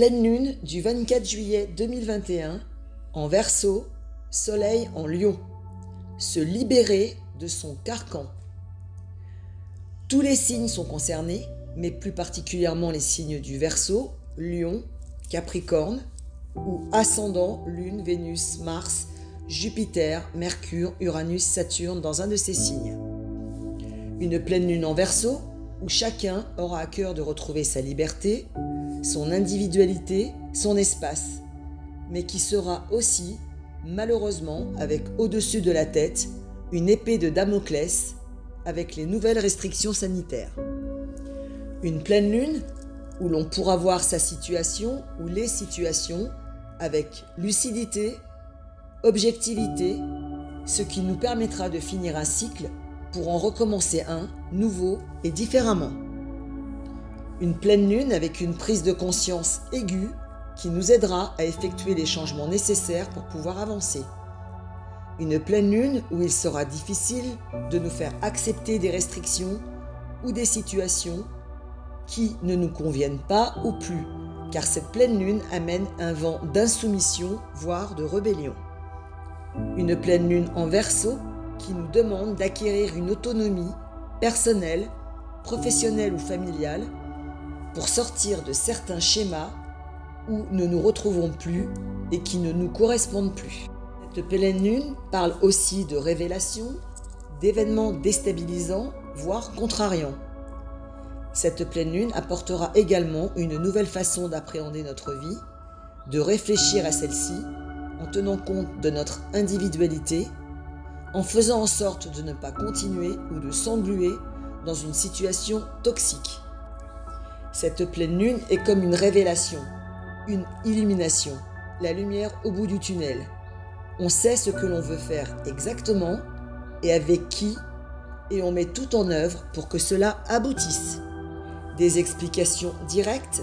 Pleine lune du 24 juillet 2021 en Verseau, Soleil en Lion. Se libérer de son carcan. Tous les signes sont concernés, mais plus particulièrement les signes du Verseau, Lion, Capricorne ou ascendant Lune, Vénus, Mars, Jupiter, Mercure, Uranus, Saturne dans un de ces signes. Une pleine lune en Verseau où chacun aura à cœur de retrouver sa liberté, son individualité, son espace, mais qui sera aussi, malheureusement, avec au-dessus de la tête, une épée de Damoclès avec les nouvelles restrictions sanitaires. Une pleine lune où l'on pourra voir sa situation ou les situations avec lucidité, objectivité, ce qui nous permettra de finir un cycle pour en recommencer un nouveau et différemment. Une pleine lune avec une prise de conscience aiguë qui nous aidera à effectuer les changements nécessaires pour pouvoir avancer. Une pleine lune où il sera difficile de nous faire accepter des restrictions ou des situations qui ne nous conviennent pas ou plus, car cette pleine lune amène un vent d'insoumission, voire de rébellion. Une pleine lune en verso qui nous demande d'acquérir une autonomie personnelle, professionnelle ou familiale pour sortir de certains schémas où nous nous retrouvons plus et qui ne nous correspondent plus. Cette pleine lune parle aussi de révélations, d'événements déstabilisants, voire contrariants. Cette pleine lune apportera également une nouvelle façon d'appréhender notre vie, de réfléchir à celle-ci en tenant compte de notre individualité, en faisant en sorte de ne pas continuer ou de s'engluer dans une situation toxique. Cette pleine lune est comme une révélation, une illumination, la lumière au bout du tunnel. On sait ce que l'on veut faire exactement et avec qui, et on met tout en œuvre pour que cela aboutisse. Des explications directes,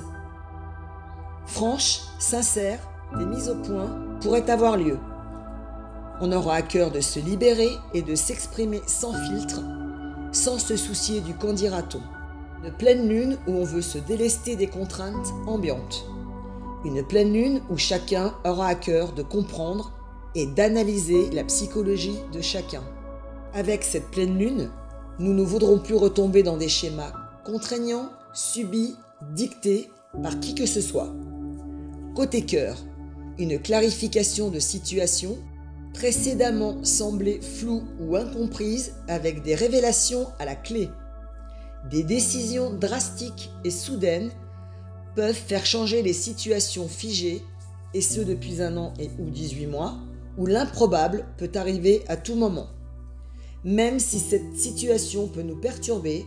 franches, sincères, des mises au point pourraient avoir lieu. On aura à cœur de se libérer et de s'exprimer sans filtre, sans se soucier du qu'en dira-t-on. Une pleine lune où on veut se délester des contraintes ambiantes. Une pleine lune où chacun aura à cœur de comprendre et d'analyser la psychologie de chacun. Avec cette pleine lune, nous ne voudrons plus retomber dans des schémas contraignants, subis, dictés par qui que ce soit. Côté cœur, une clarification de situation précédemment semblée floue ou incomprise avec des révélations à la clé. Des décisions drastiques et soudaines peuvent faire changer les situations figées, et ce depuis un an et ou 18 mois, où l'improbable peut arriver à tout moment. Même si cette situation peut nous perturber,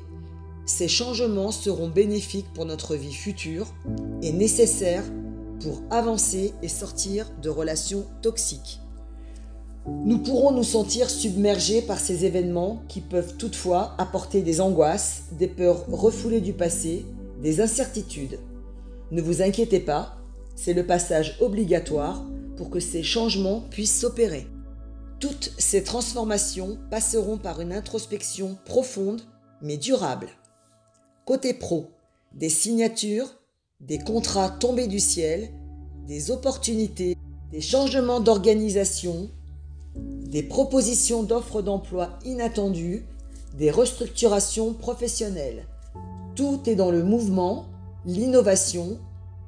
ces changements seront bénéfiques pour notre vie future et nécessaires pour avancer et sortir de relations toxiques. Nous pourrons nous sentir submergés par ces événements qui peuvent toutefois apporter des angoisses, des peurs refoulées du passé, des incertitudes. Ne vous inquiétez pas, c'est le passage obligatoire pour que ces changements puissent s'opérer. Toutes ces transformations passeront par une introspection profonde mais durable. Côté pro, des signatures, des contrats tombés du ciel, des opportunités, des changements d'organisation, des propositions d'offres d'emploi inattendues, des restructurations professionnelles. Tout est dans le mouvement, l'innovation,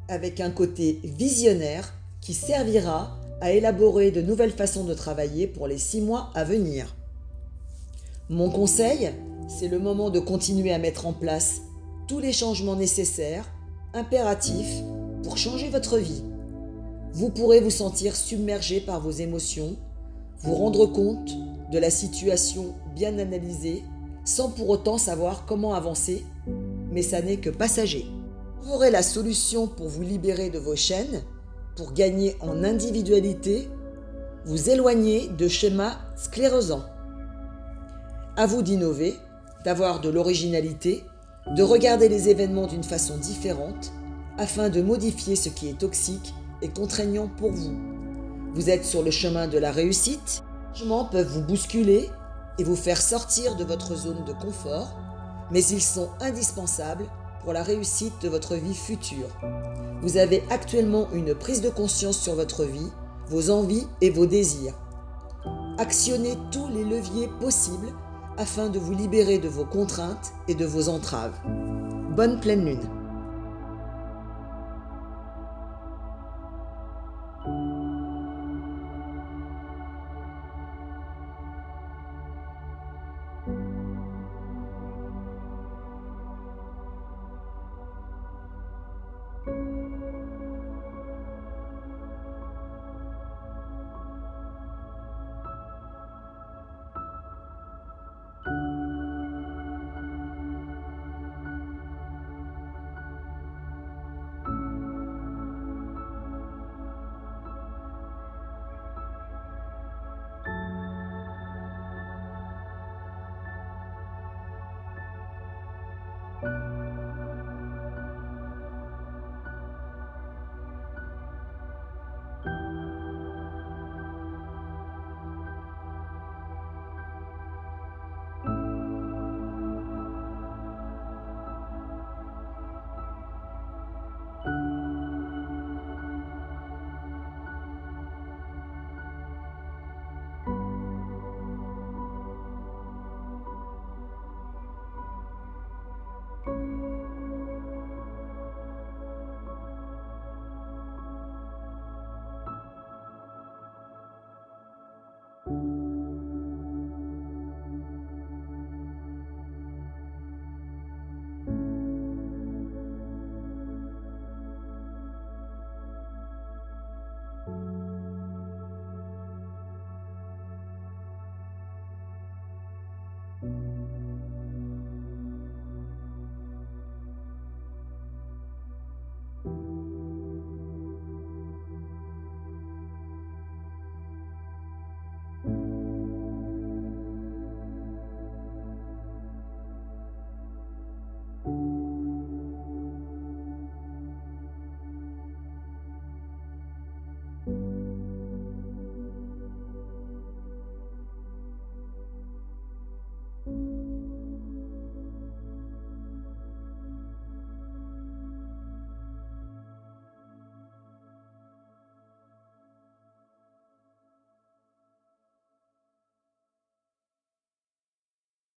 avec un côté visionnaire qui servira à élaborer de nouvelles façons de travailler pour les six mois à venir. Mon conseil, c'est le moment de continuer à mettre en place tous les changements nécessaires, impératifs, pour changer votre vie. Vous pourrez vous sentir submergé par vos émotions, vous rendre compte de la situation bien analysée sans pour autant savoir comment avancer, mais ça n'est que passager. Vous aurez la solution pour vous libérer de vos chaînes, pour gagner en individualité, vous éloigner de schémas sclérosants. À vous d'innover, d'avoir de l'originalité, de regarder les événements d'une façon différente afin de modifier ce qui est toxique et contraignant pour vous. Vous êtes sur le chemin de la réussite. Les changements peuvent vous bousculer et vous faire sortir de votre zone de confort, mais ils sont indispensables pour la réussite de votre vie future. Vous avez actuellement une prise de conscience sur votre vie, vos envies et vos désirs. Actionnez tous les leviers possibles afin de vous libérer de vos contraintes et de vos entraves. Bonne pleine lune.